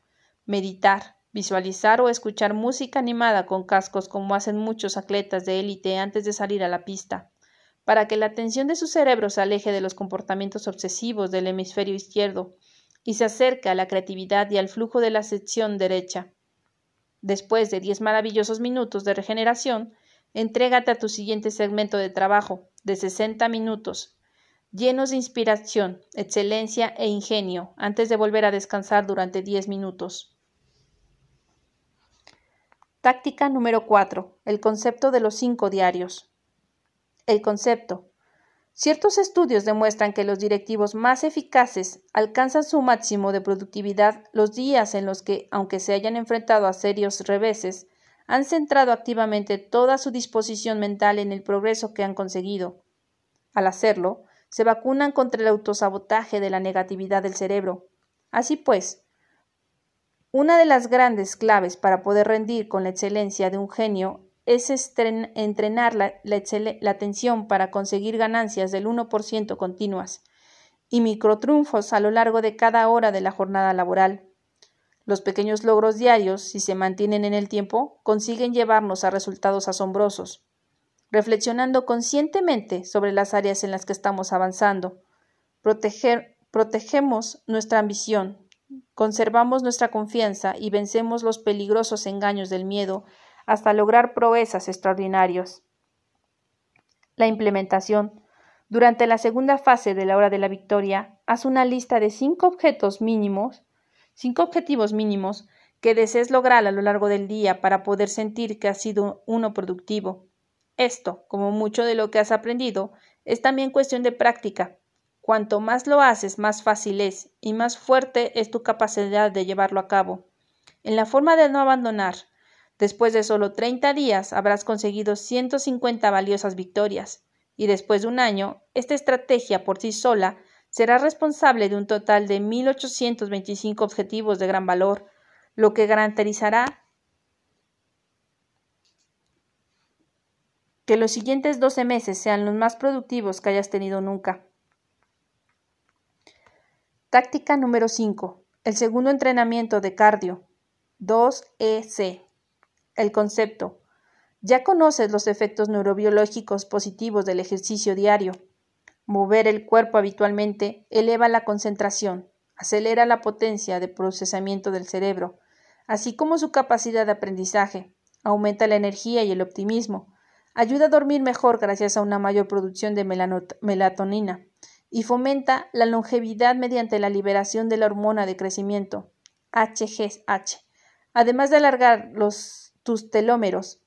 meditar, visualizar o escuchar música animada con cascos como hacen muchos atletas de élite antes de salir a la pista, para que la atención de su cerebro se aleje de los comportamientos obsesivos del hemisferio izquierdo y se acerque a la creatividad y al flujo de la sección derecha. Después de diez maravillosos minutos de regeneración, entrégate a tu siguiente segmento de trabajo, de 60 minutos, llenos de inspiración, excelencia e ingenio, antes de volver a descansar durante 10 minutos. Táctica número 4. El concepto de los cinco diarios. El concepto. Ciertos estudios demuestran que los directivos más eficaces alcanzan su máximo de productividad los días en los que, aunque se hayan enfrentado a serios reveses, han centrado activamente toda su disposición mental en el progreso que han conseguido. Al hacerlo, se vacunan contra el autosabotaje de la negatividad del cerebro. Así pues, una de las grandes claves para poder rendir con la excelencia de un genio es entrenar la, atención para conseguir ganancias del 1% continuas y microtriunfos a lo largo de cada hora de la jornada laboral. Los pequeños logros diarios, si se mantienen en el tiempo, consiguen llevarnos a resultados asombrosos. Reflexionando conscientemente sobre las áreas en las que estamos avanzando, protegemos nuestra ambición, conservamos nuestra confianza y vencemos los peligrosos engaños del miedo hasta lograr proezas extraordinarios. La implementación. Durante la segunda fase de la hora de la victoria, haz una lista de cinco objetos mínimos, cinco objetivos mínimos que desees lograr a lo largo del día para poder sentir que has sido uno productivo. Esto, como mucho de lo que has aprendido, es también cuestión de práctica. Cuanto más lo haces, más fácil es y más fuerte es tu capacidad de llevarlo a cabo. En la forma de no abandonar, Después de solo 30 días habrás conseguido 150 valiosas victorias, y después de un año, esta estrategia por sí sola será responsable de un total de 1.825 objetivos de gran valor, lo que garantizará Que los siguientes 12 meses sean los más productivos que hayas tenido nunca. Táctica número 5. El segundo entrenamiento de cardio. 2EC. El concepto. Ya conoces los efectos neurobiológicos positivos del ejercicio diario. Mover el cuerpo habitualmente eleva la concentración, acelera la potencia de procesamiento del cerebro, así como su capacidad de aprendizaje, aumenta la energía y el optimismo, ayuda a dormir mejor gracias a una mayor producción de melatonina, y fomenta la longevidad mediante la liberación de la hormona de crecimiento, HGH, además de alargar los, tus telómeros.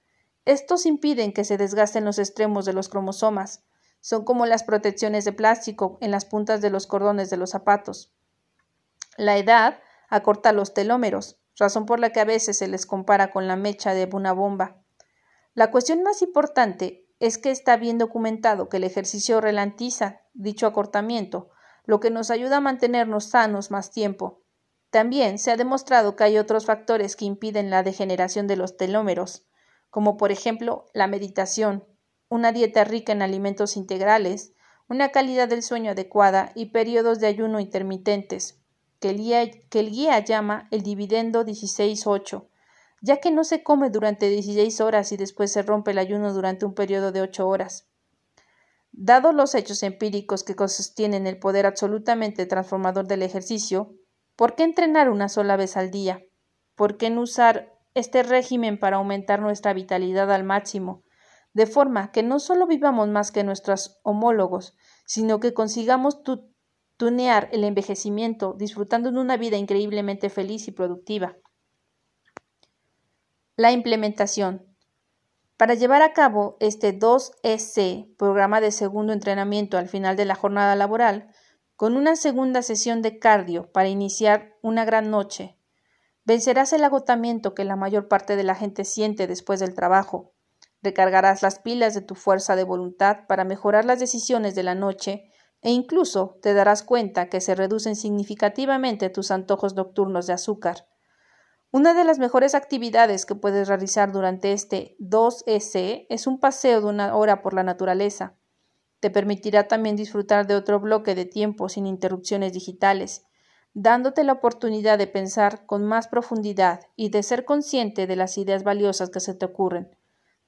Estos impiden que se desgasten los extremos de los cromosomas. Son como las protecciones de plástico en las puntas de los cordones de los zapatos. La edad acorta los telómeros, razón por la que a veces se les compara con la mecha de una bomba. La cuestión más importante es que está bien documentado que el ejercicio ralentiza dicho acortamiento, lo que nos ayuda a mantenernos sanos más tiempo. También se ha demostrado que hay otros factores que impiden la degeneración de los telómeros, como por ejemplo la meditación, una dieta rica en alimentos integrales, una calidad del sueño adecuada y periodos de ayuno intermitentes, que el guía, llama el dividendo 16-8, ya que no se come durante 16 horas y después se rompe el ayuno durante un periodo de 8 horas. Dados los hechos empíricos que sostienen el poder absolutamente transformador del ejercicio, ¿por qué entrenar una sola vez al día? ¿Por qué no usar este régimen para aumentar nuestra vitalidad al máximo, de forma que no solo vivamos más que nuestros homólogos, sino que consigamos tunear el envejecimiento, disfrutando de una vida increíblemente feliz y productiva? La implementación. Para llevar a cabo este 2EC, programa de segundo entrenamiento al final de la jornada laboral, con una segunda sesión de cardio para iniciar una gran noche, vencerás el agotamiento que la mayor parte de la gente siente después del trabajo, recargarás las pilas de tu fuerza de voluntad para mejorar las decisiones de la noche e incluso te darás cuenta que se reducen significativamente tus antojos nocturnos de azúcar. Una de las mejores actividades que puedes realizar durante este 2S es un paseo de una hora por la naturaleza. Te permitirá también disfrutar de otro bloque de tiempo sin interrupciones digitales, dándote la oportunidad de pensar con más profundidad y de ser consciente de las ideas valiosas que se te ocurren.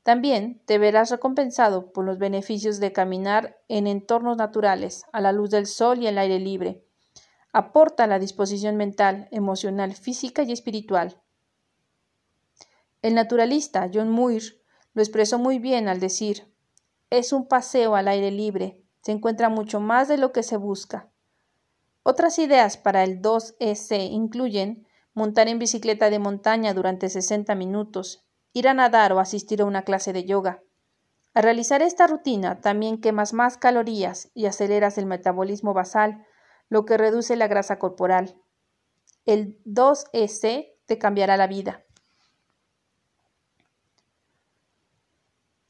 También te verás recompensado por los beneficios de caminar en entornos naturales, a la luz del sol y el aire libre, aporta la disposición mental, emocional, física y espiritual. El naturalista John Muir lo expresó muy bien al decir es un paseo al aire libre, se encuentra mucho más de lo que se busca. Otras ideas para el 2EC incluyen montar en bicicleta de montaña durante 60 minutos, ir a nadar o asistir a una clase de yoga. Al realizar esta rutina también quemas más calorías y aceleras el metabolismo basal, lo que reduce la grasa corporal. El 2EC te cambiará la vida.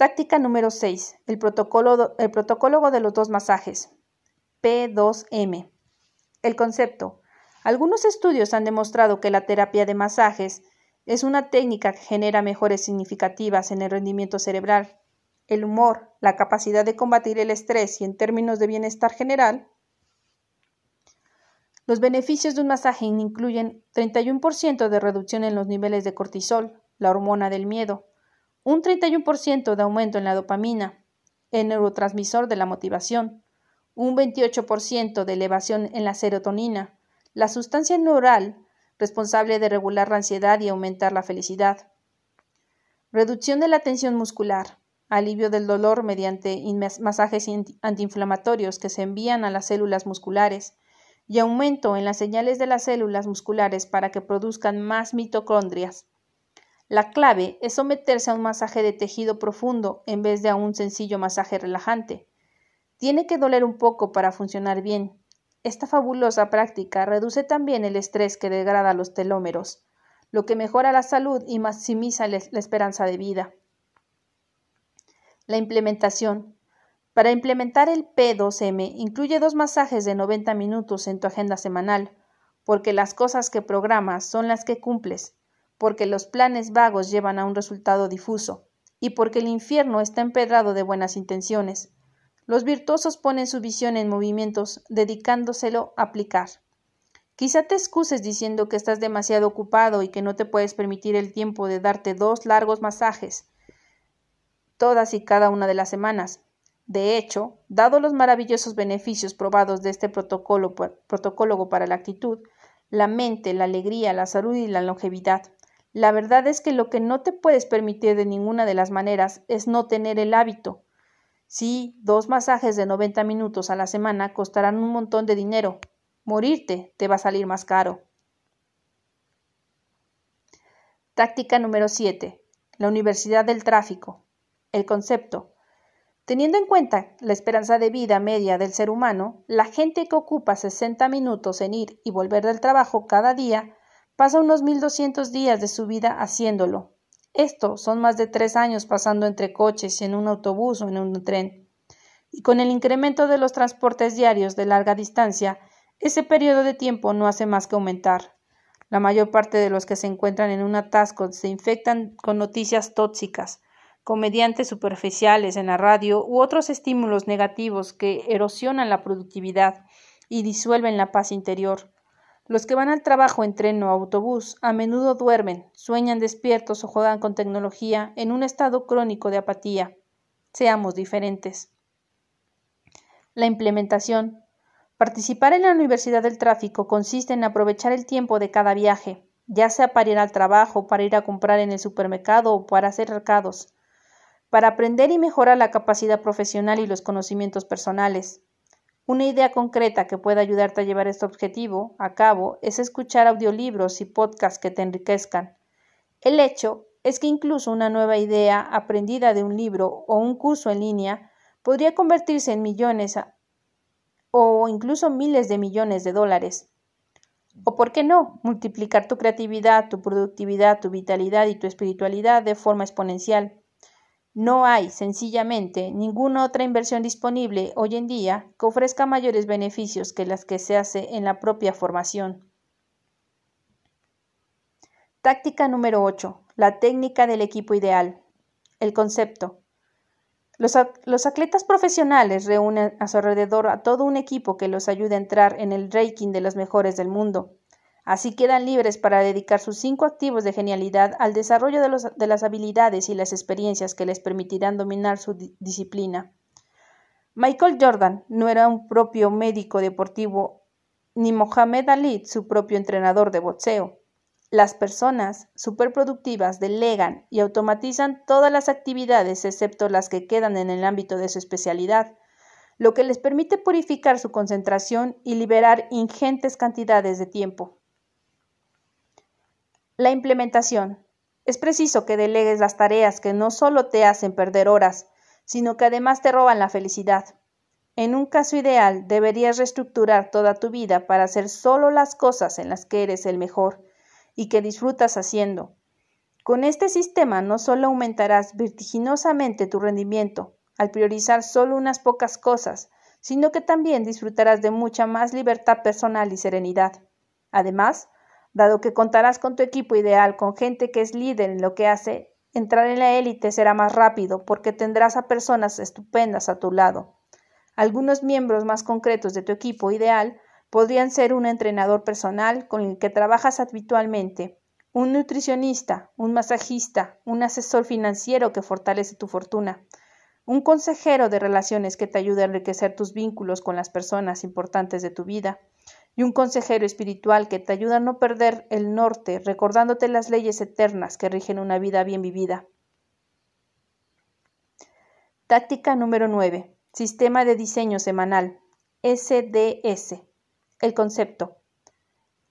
Táctica número 6. El protocolo, el protocolo de los dos masajes. P2M. El concepto. Algunos estudios han demostrado que la terapia de masajes es una técnica que genera mejores significativas en el rendimiento cerebral, el humor, la capacidad de combatir el estrés y en términos de bienestar general, los beneficios de un masaje incluyen 31% de reducción en los niveles de cortisol, la hormona del miedo, un 31% de aumento en la dopamina, el neurotransmisor de la motivación, un 28% de elevación en la serotonina, la sustancia neural responsable de regular la ansiedad y aumentar la felicidad, reducción de la tensión muscular, alivio del dolor mediante masajes antiinflamatorios que se envían a las células musculares, y aumento en las señales de las células musculares para que produzcan más mitocondrias. La clave es someterse a un masaje de tejido profundo en vez de a un sencillo masaje relajante. Tiene que doler un poco para funcionar bien. Esta fabulosa práctica reduce también el estrés que degrada los telómeros, lo que mejora la salud y maximiza la esperanza de vida. La implementación. Para implementar el P2M, incluye dos masajes de 90 minutos en tu agenda semanal, porque las cosas que programas son las que cumples, porque los planes vagos llevan a un resultado difuso, y porque el infierno está empedrado de buenas intenciones. Los virtuosos ponen su visión en movimientos, dedicándoselo a aplicar. Quizá te excuses diciendo que estás demasiado ocupado y que no te puedes permitir el tiempo de darte dos largos masajes todas y cada una de las semanas. De hecho, dado los maravillosos beneficios probados de este protocolo, protocolo para la actitud, la mente, la alegría, la salud y la longevidad, la verdad es que lo que no te puedes permitir de ninguna de las maneras es no tener el hábito. Sí, dos masajes de 90 minutos a la semana costarán un montón de dinero, Morirte te va a salir más caro. Táctica número 7. La Universidad del Tráfico. El concepto. Teniendo en cuenta la esperanza de vida media del ser humano, la gente que ocupa 60 minutos en ir y volver del trabajo cada día pasa unos 1200 días de su vida haciéndolo. Esto son más de tres años pasando entre coches, en un autobús o en un tren. Y con el incremento de los transportes diarios de larga distancia, ese periodo de tiempo no hace más que aumentar. La mayor parte de los que se encuentran en un atasco se infectan con noticias tóxicas, comediantes superficiales en la radio u otros estímulos negativos que erosionan la productividad y disuelven la paz interior. Los que van al trabajo en tren o autobús a menudo duermen, sueñan despiertos o juegan con tecnología en un estado crónico de apatía. Seamos diferentes. La implementación Participar en la Universidad del Tráfico consiste en aprovechar el tiempo de cada viaje, ya sea para ir al trabajo, para ir a comprar en el supermercado o para hacer recados, para aprender y mejorar la capacidad profesional y los conocimientos personales. Una idea concreta que pueda ayudarte a llevar este objetivo a cabo es escuchar audiolibros y podcasts que te enriquezcan. El hecho es que incluso una nueva idea aprendida de un libro o un curso en línea podría convertirse en millones o incluso miles de millones de dólares. O por qué no, multiplicar tu creatividad, tu productividad, tu vitalidad y tu espiritualidad de forma exponencial. No hay, sencillamente, ninguna otra inversión disponible hoy en día que ofrezca mayores beneficios que las que se hace en la propia formación. Táctica número 8. La técnica del equipo ideal. El concepto. Los, atletas profesionales reúnen a su alrededor a todo un equipo que los ayude a entrar en el ranking de los mejores del mundo. Así quedan libres para dedicar sus cinco activos de genialidad al desarrollo de, las habilidades y las experiencias que les permitirán dominar su disciplina. Michael Jordan no era un propio médico deportivo, ni Mohamed Ali su propio entrenador de boxeo. Las personas superproductivas delegan y automatizan todas las actividades excepto las que quedan en el ámbito de su especialidad, lo que les permite purificar su concentración y liberar ingentes cantidades de tiempo. La implementación. Es preciso que delegues las tareas que no solo te hacen perder horas, sino que además te roban la felicidad. En un caso ideal, deberías reestructurar toda tu vida para hacer solo las cosas en las que eres el mejor y que disfrutas haciendo. Con este sistema no solo aumentarás vertiginosamente tu rendimiento al priorizar solo unas pocas cosas, sino que también disfrutarás de mucha más libertad personal y serenidad. Además, dado que contarás con tu equipo ideal, con gente que es líder en lo que hace, entrar en la élite será más rápido porque tendrás a personas estupendas a tu lado. Algunos miembros más concretos de tu equipo ideal Podrían ser un entrenador personal con el que trabajas habitualmente, un nutricionista, un masajista, un asesor financiero que fortalece tu fortuna, un consejero de relaciones que te ayude a enriquecer tus vínculos con las personas importantes de tu vida, y un consejero espiritual que te ayuda a no perder el norte, recordándote las leyes eternas que rigen una vida bien vivida. Táctica número 9. Sistema de diseño semanal. SDS el concepto.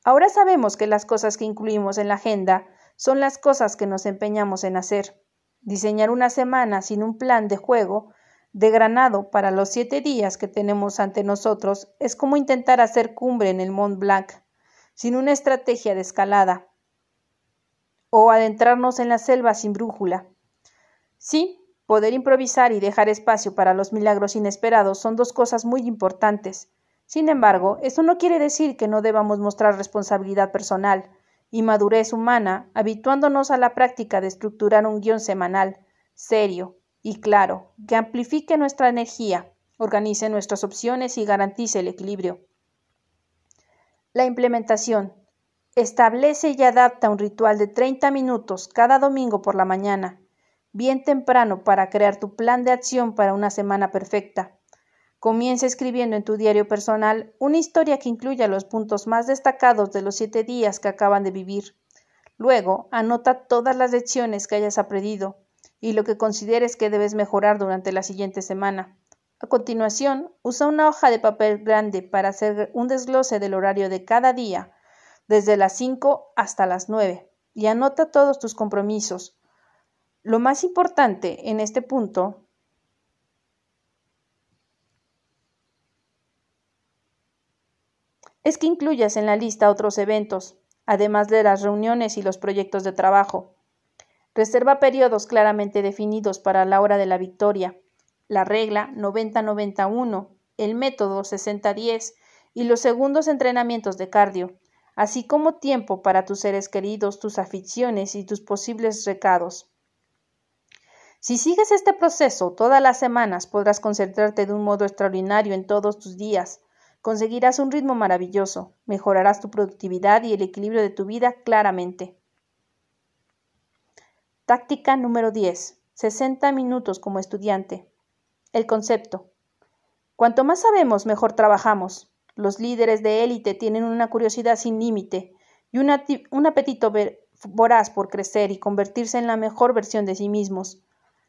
Ahora sabemos que las cosas que incluimos en la agenda son las cosas que nos empeñamos en hacer. Diseñar una semana sin un plan de juego de granado para los siete días que tenemos ante nosotros es como intentar hacer cumbre en el Mont Blanc sin una estrategia de escalada o adentrarnos en la selva sin brújula. Sí, poder improvisar y dejar espacio para los milagros inesperados son dos cosas muy importantes, sin embargo, esto no quiere decir que no debamos mostrar responsabilidad personal y madurez humana, habituándonos a la práctica de estructurar un guion semanal, serio y claro, que amplifique nuestra energía, organice nuestras opciones y garantice el equilibrio. La implementación. Establece y adapta un ritual de 30 minutos cada domingo por la mañana, bien temprano para crear tu plan de acción para una semana perfecta. Comienza escribiendo en tu diario personal una historia que incluya los puntos más destacados de los siete días que acaban de vivir. Luego, anota todas las lecciones que hayas aprendido y lo que consideres que debes mejorar durante la siguiente semana. A continuación, usa una hoja de papel grande para hacer un desglose del horario de cada día, desde las 5 hasta las 9, y anota todos tus compromisos. Lo más importante en este punto es que incluyas en la lista otros eventos, además de las reuniones y los proyectos de trabajo. Reserva periodos claramente definidos para la hora de la victoria, la regla 90-91, el método 60-10 y los segundos entrenamientos de cardio, así como tiempo para tus seres queridos, tus aficiones y tus posibles recados. Si sigues este proceso todas las semanas podrás concentrarte de un modo extraordinario en todos tus días, Conseguirás un ritmo maravilloso, mejorarás tu productividad y el equilibrio de tu vida claramente. Táctica número 10. 60 minutos como estudiante. El concepto. Cuanto más sabemos, mejor trabajamos. Los líderes de élite tienen una curiosidad sin límite y un apetito voraz por crecer y convertirse en la mejor versión de sí mismos.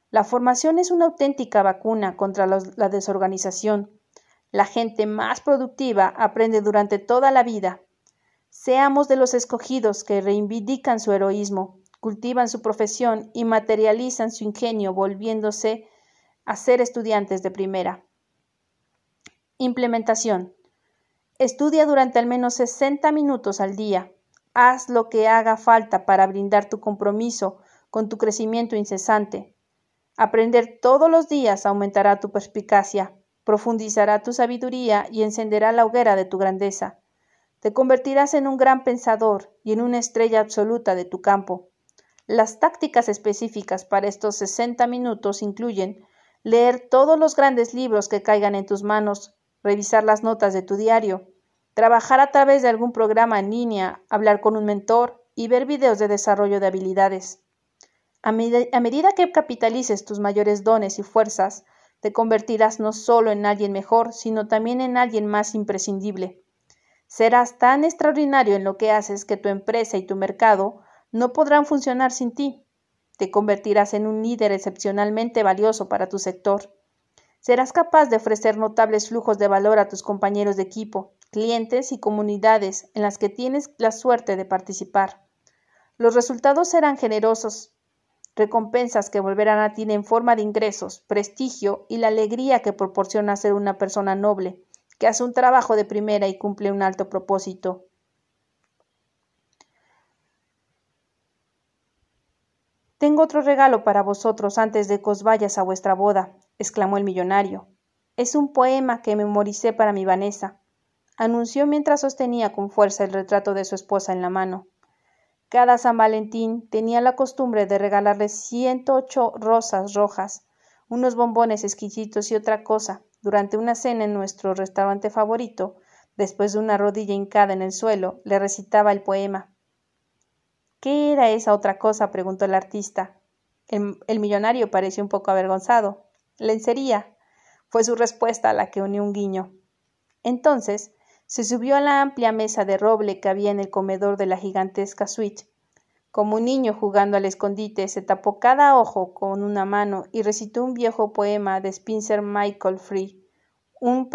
La formación es una auténtica vacuna contra la desorganización, la gente más productiva aprende durante toda la vida. Seamos de los escogidos que reivindican su heroísmo, cultivan su profesión y materializan su ingenio volviéndose a ser estudiantes de primera. Implementación. Estudia durante al menos 60 minutos al día. Haz lo que haga falta para brindar tu compromiso con tu crecimiento incesante. Aprender todos los días aumentará tu perspicacia, profundizará tu sabiduría y encenderá la hoguera de tu grandeza. Te convertirás en un gran pensador y en una estrella absoluta de tu campo. Las tácticas específicas para estos 60 minutos incluyen leer todos los grandes libros que caigan en tus manos, revisar las notas de tu diario, trabajar a través de algún programa en línea, hablar con un mentor y ver videos de desarrollo de habilidades. A, medida que capitalices tus mayores dones y fuerzas, te convertirás no solo en alguien mejor, sino también en alguien más imprescindible. Serás tan extraordinario en lo que haces que tu empresa y tu mercado no podrán funcionar sin ti. Te convertirás en un líder excepcionalmente valioso para tu sector. Serás capaz de ofrecer notables flujos de valor a tus compañeros de equipo, clientes y comunidades en las que tienes la suerte de participar. Los resultados serán generosos, recompensas que volverán a ti en forma de ingresos, prestigio y la alegría que proporciona ser una persona noble, que hace un trabajo de primera y cumple un alto propósito. Tengo otro regalo para vosotros antes de que os vayas a vuestra boda, exclamó el millonario. Es un poema que memoricé para mi Vanessa, anunció mientras sostenía con fuerza el retrato de su esposa en la mano. Cada San Valentín tenía la costumbre de regalarle ciento ocho rosas rojas, unos bombones exquisitos y otra cosa, durante una cena en nuestro restaurante favorito, después de una rodilla hincada en el suelo, le recitaba el poema. ¿Qué era esa otra cosa? preguntó el artista. El, millonario pareció un poco avergonzado. Lencería. fue su respuesta a la que unió un guiño. Entonces se subió a la amplia mesa de roble que había en el comedor de la gigantesca suite. Como un niño jugando al escondite, se tapó cada ojo con una mano y recitó un viejo poema de Spencer Michael Free, un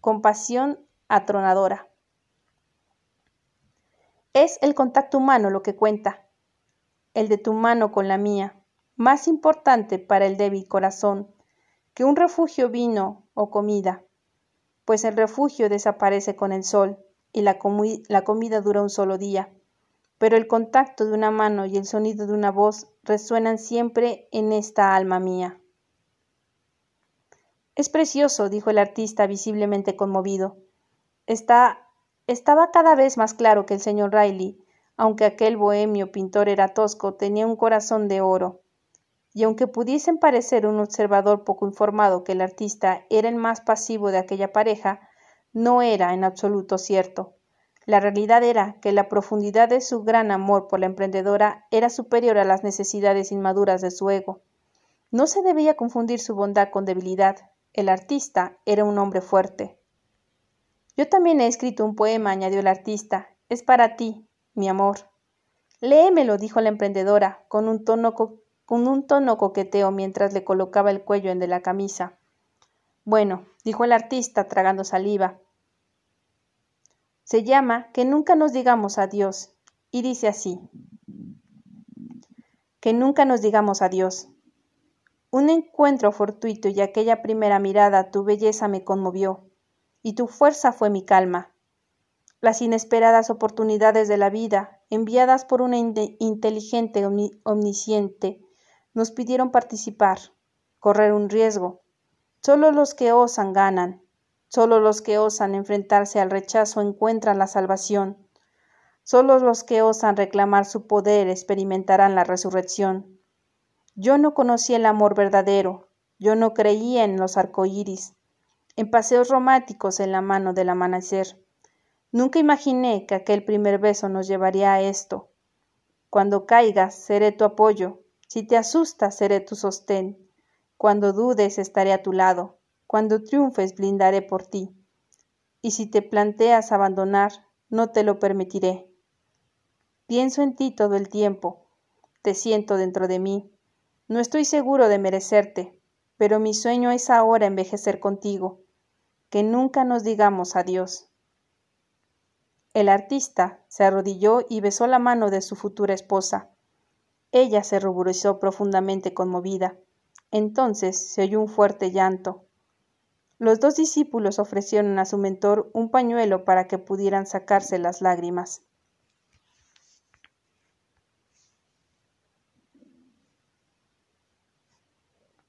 con pasión atronadora. Es el contacto humano lo que cuenta, el de tu mano con la mía, más importante para el débil corazón que un refugio vino o comida pues el refugio desaparece con el sol y la, comida dura un solo día. Pero el contacto de una mano y el sonido de una voz resuenan siempre en esta alma mía. Es precioso, dijo el artista visiblemente conmovido. Está, estaba cada vez más claro que el señor Riley, aunque aquel bohemio pintor era tosco, tenía un corazón de oro. y aunque pudiesen parecer un observador poco informado que el artista era el más pasivo de aquella pareja, no era en absoluto cierto. La realidad era que la profundidad de su gran amor por la emprendedora era superior a las necesidades inmaduras de su ego. No se debía confundir su bondad con debilidad. El artista era un hombre fuerte. Yo también he escrito un poema, añadió el artista. Es para ti, mi amor. Léemelo, dijo la emprendedora, con un tono, con un tono coqueteo mientras le colocaba el cuello en de la camisa. Bueno, dijo el artista, tragando saliva. Se llama Que nunca nos digamos adiós, y dice así. Que nunca nos digamos adiós. Un encuentro fortuito y aquella primera mirada tu belleza me conmovió, y tu fuerza fue mi calma. Las inesperadas oportunidades de la vida, enviadas por una inteligente omnisciente, nos pidieron participar, correr un riesgo. Solo los que osan ganan, solo los que osan enfrentarse al rechazo encuentran la salvación. Solo los que osan reclamar su poder experimentarán la resurrección. Yo no conocí el amor verdadero, yo no creía en los arcoíris, en paseos románticos en la mano del amanecer. Nunca imaginé que aquel primer beso nos llevaría a esto. Cuando caigas, seré tu apoyo. Si te asustas, seré tu sostén. Cuando dudes, estaré a tu lado. Cuando triunfes, blindaré por ti. Y si te planteas abandonar, no te lo permitiré. Pienso en ti todo el tiempo. Te siento dentro de mí. No estoy seguro de merecerte, pero mi sueño es ahora envejecer contigo, que nunca nos digamos adiós. El artista se arrodilló y besó la mano de su futura esposa. Ella se ruborizó profundamente conmovida. Entonces se oyó un fuerte llanto. Los dos discípulos ofrecieron a su mentor un pañuelo para que pudieran sacarse las lágrimas.